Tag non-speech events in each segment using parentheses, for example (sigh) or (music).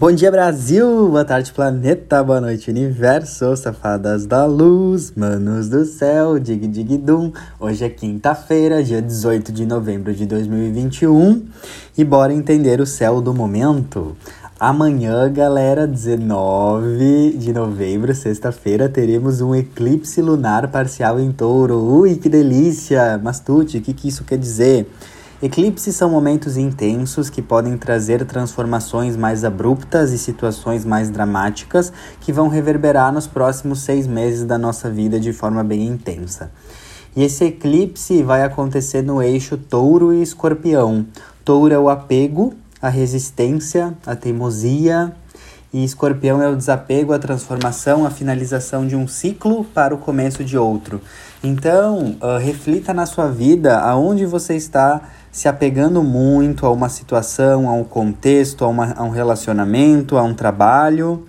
Bom dia, Brasil! Boa tarde, planeta! Boa noite, universo! Safadas da luz, manos do céu, dig dig dum. Hoje é quinta-feira, dia 18 de novembro de 2021 e bora entender o céu do momento. Amanhã, galera, 19 de novembro, sexta-feira, teremos um eclipse lunar parcial em touro. Ui, que delícia! Mastute, o que, que isso quer dizer? Eclipses são momentos intensos que podem trazer transformações mais abruptas e situações mais dramáticas que vão reverberar nos próximos seis meses da nossa vida de forma bem intensa. E esse eclipse vai acontecer no eixo Touro e Escorpião. Touro é o apego, a resistência, a teimosia, e Escorpião é o desapego, a transformação, a finalização de um ciclo para o começo de outro. Então, uh, reflita na sua vida aonde você está se apegando muito a uma situação, a um contexto, a, uma, a um relacionamento, a um trabalho.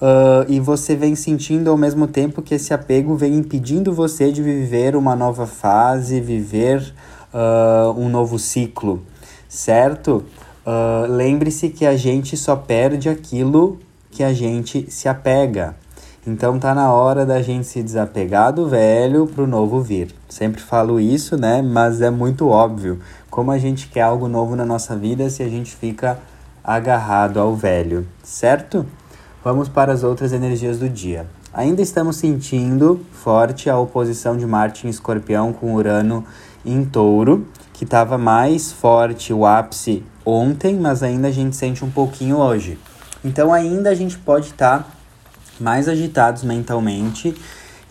Uh, e você vem sentindo ao mesmo tempo que esse apego vem impedindo você de viver uma nova fase, viver uh, um novo ciclo, certo? Uh, Lembre-se que a gente só perde aquilo que a gente se apega. Então tá na hora da gente se desapegar do velho pro novo vir. Sempre falo isso, né? Mas é muito óbvio. Como a gente quer algo novo na nossa vida se a gente fica agarrado ao velho, certo? Vamos para as outras energias do dia. Ainda estamos sentindo forte a oposição de Marte em Escorpião com Urano em Touro, que estava mais forte o ápice ontem, mas ainda a gente sente um pouquinho hoje. Então ainda a gente pode estar tá mais agitados mentalmente.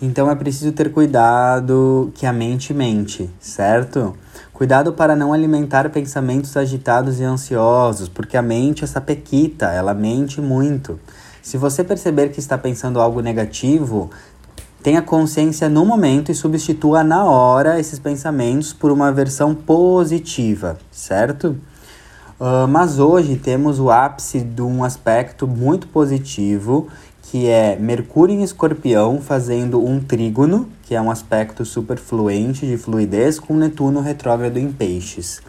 Então é preciso ter cuidado que a mente mente, certo? Cuidado para não alimentar pensamentos agitados e ansiosos, porque a mente essa pequita, ela mente muito. Se você perceber que está pensando algo negativo, tenha consciência no momento e substitua na hora esses pensamentos por uma versão positiva, certo? Uh, mas hoje temos o ápice de um aspecto muito positivo que é Mercúrio em Escorpião fazendo um trígono, que é um aspecto super fluente de fluidez, com Netuno retrógrado em Peixes.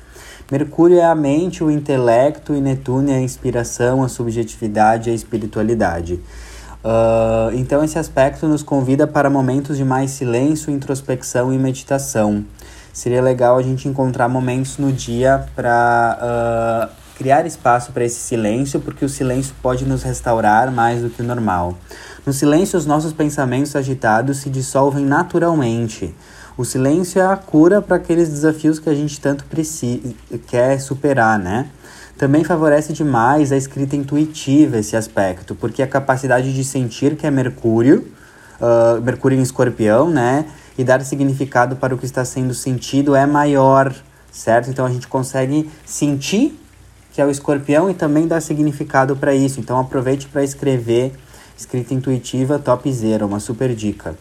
Mercúrio é a mente, o intelecto, e Netuno é a inspiração, a subjetividade e a espiritualidade. Uh, então, esse aspecto nos convida para momentos de mais silêncio, introspecção e meditação. Seria legal a gente encontrar momentos no dia para uh, criar espaço para esse silêncio, porque o silêncio pode nos restaurar mais do que o normal. No silêncio, os nossos pensamentos agitados se dissolvem naturalmente. O silêncio é a cura para aqueles desafios que a gente tanto precisa, quer superar, né? Também favorece demais a escrita intuitiva esse aspecto, porque a capacidade de sentir que é Mercúrio, uh, Mercúrio em escorpião, né? E dar significado para o que está sendo sentido é maior, certo? Então a gente consegue sentir que é o escorpião, e também dá significado para isso. Então aproveite para escrever escrita intuitiva top zero, uma super dica.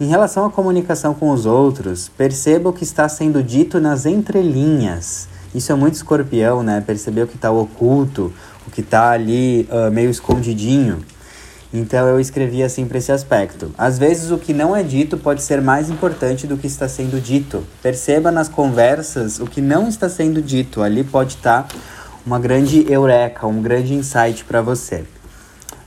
Em relação à comunicação com os outros, perceba o que está sendo dito nas entrelinhas. Isso é muito escorpião, né? Perceber o que está oculto, o que está ali uh, meio escondidinho. Então eu escrevi assim para esse aspecto. Às vezes o que não é dito pode ser mais importante do que está sendo dito. Perceba nas conversas o que não está sendo dito. Ali pode estar tá uma grande eureka, um grande insight para você.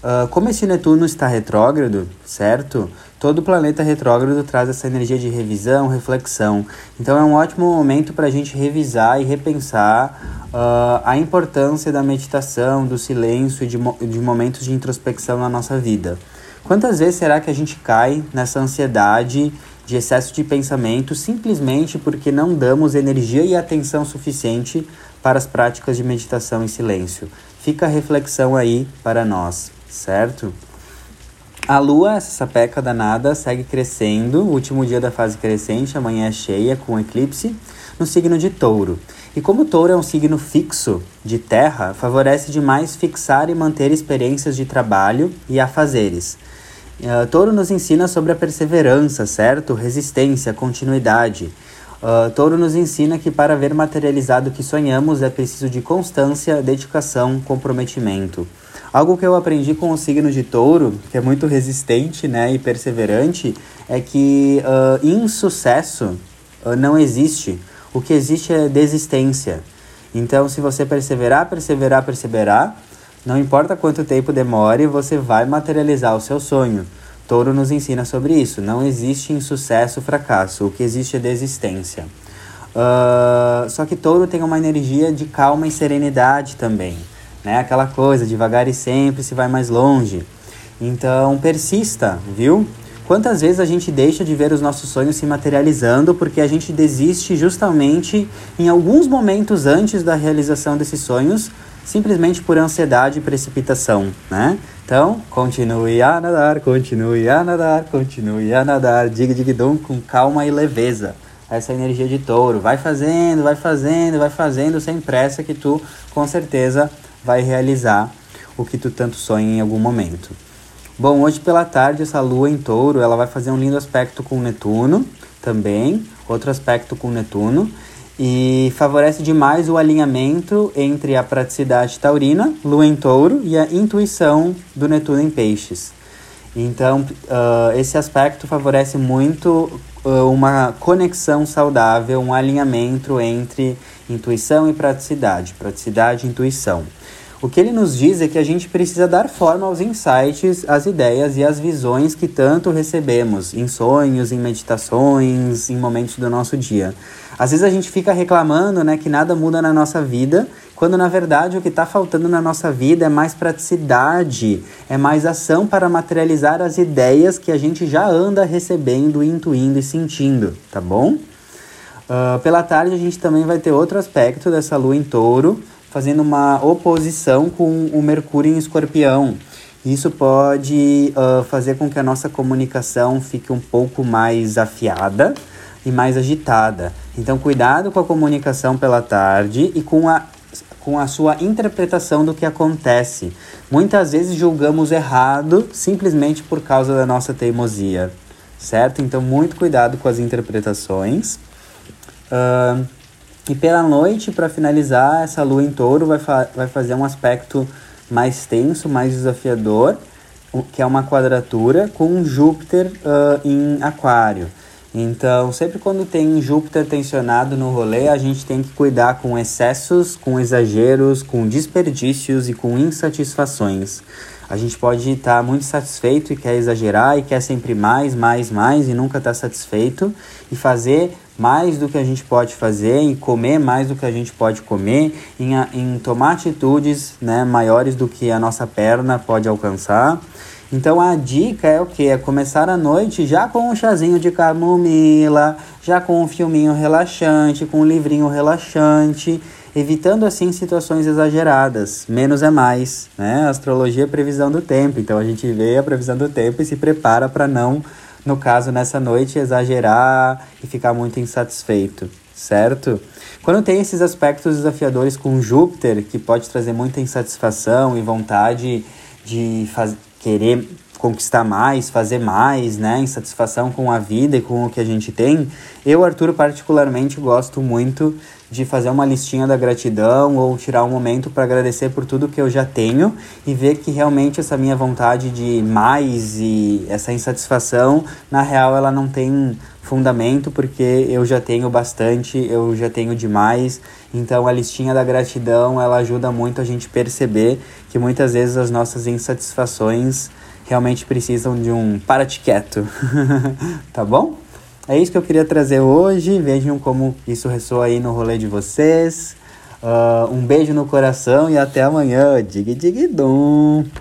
Uh, como esse Netuno está retrógrado, certo? Todo planeta retrógrado traz essa energia de revisão, reflexão. Então é um ótimo momento para a gente revisar e repensar uh, a importância da meditação, do silêncio e de, mo de momentos de introspecção na nossa vida. Quantas vezes será que a gente cai nessa ansiedade de excesso de pensamento simplesmente porque não damos energia e atenção suficiente para as práticas de meditação em silêncio. Fica a reflexão aí para nós, certo? A lua, essa sapeca danada, segue crescendo. Último dia da fase crescente, amanhã é cheia com eclipse, no signo de touro. E como touro é um signo fixo de terra, favorece demais fixar e manter experiências de trabalho e afazeres. Uh, touro nos ensina sobre a perseverança, certo? Resistência, continuidade. Uh, Touro nos ensina que para ver materializado o que sonhamos é preciso de constância, dedicação, comprometimento. Algo que eu aprendi com o signo de Touro, que é muito resistente né, e perseverante, é que uh, insucesso uh, não existe. O que existe é desistência. Então, se você perseverar, perseverar, perseverar, Não importa quanto tempo demore, você vai materializar o seu sonho. Touro nos ensina sobre isso. Não existe insucesso fracasso. O que existe é desistência. Uh, só que touro tem uma energia de calma e serenidade também. Né? Aquela coisa, devagar e sempre se vai mais longe. Então persista, viu? Quantas vezes a gente deixa de ver os nossos sonhos se materializando porque a gente desiste justamente em alguns momentos antes da realização desses sonhos, simplesmente por ansiedade e precipitação, né? Então, continue a nadar, continue a nadar, continue a nadar, diga dig dum com calma e leveza. Essa é energia de touro. Vai fazendo, vai fazendo, vai fazendo sem pressa que tu com certeza vai realizar o que tu tanto sonha em algum momento. Bom, hoje pela tarde essa lua em touro, ela vai fazer um lindo aspecto com Netuno também, outro aspecto com Netuno, e favorece demais o alinhamento entre a praticidade taurina, lua em touro, e a intuição do Netuno em peixes. Então, uh, esse aspecto favorece muito uh, uma conexão saudável, um alinhamento entre intuição e praticidade, praticidade e intuição. O que ele nos diz é que a gente precisa dar forma aos insights, às ideias e às visões que tanto recebemos em sonhos, em meditações, em momentos do nosso dia. Às vezes a gente fica reclamando né, que nada muda na nossa vida, quando na verdade o que está faltando na nossa vida é mais praticidade, é mais ação para materializar as ideias que a gente já anda recebendo, intuindo e sentindo, tá bom? Uh, pela tarde a gente também vai ter outro aspecto dessa lua em touro, fazendo uma oposição com o Mercúrio em Escorpião. Isso pode uh, fazer com que a nossa comunicação fique um pouco mais afiada e mais agitada. Então, cuidado com a comunicação pela tarde e com a, com a sua interpretação do que acontece. Muitas vezes julgamos errado simplesmente por causa da nossa teimosia, certo? Então, muito cuidado com as interpretações. Uh, e pela noite, para finalizar, essa lua em touro vai, fa vai fazer um aspecto mais tenso, mais desafiador, que é uma quadratura com Júpiter uh, em Aquário. Então, sempre quando tem Júpiter tensionado no rolê, a gente tem que cuidar com excessos, com exageros, com desperdícios e com insatisfações. A gente pode estar tá muito satisfeito e quer exagerar e quer sempre mais, mais, mais e nunca está satisfeito e fazer mais do que a gente pode fazer, em comer mais do que a gente pode comer, em, em tomar atitudes né, maiores do que a nossa perna pode alcançar. Então a dica é o que? É começar a noite já com um chazinho de camomila, já com um filminho relaxante, com um livrinho relaxante, evitando assim situações exageradas. Menos é mais, né? astrologia é previsão do tempo, então a gente vê a previsão do tempo e se prepara para não no caso nessa noite exagerar e ficar muito insatisfeito, certo? Quando tem esses aspectos desafiadores com Júpiter, que pode trazer muita insatisfação e vontade de querer conquistar mais, fazer mais, né? Insatisfação com a vida e com o que a gente tem. Eu, Arthur, particularmente gosto muito de fazer uma listinha da gratidão ou tirar um momento para agradecer por tudo que eu já tenho e ver que realmente essa minha vontade de mais e essa insatisfação, na real, ela não tem fundamento porque eu já tenho bastante, eu já tenho demais. Então a listinha da gratidão, ela ajuda muito a gente perceber que muitas vezes as nossas insatisfações realmente precisam de um para-te quieto, (laughs) tá bom? É isso que eu queria trazer hoje. Vejam como isso ressoa aí no rolê de vocês. Uh, um beijo no coração e até amanhã. Dig dig dum.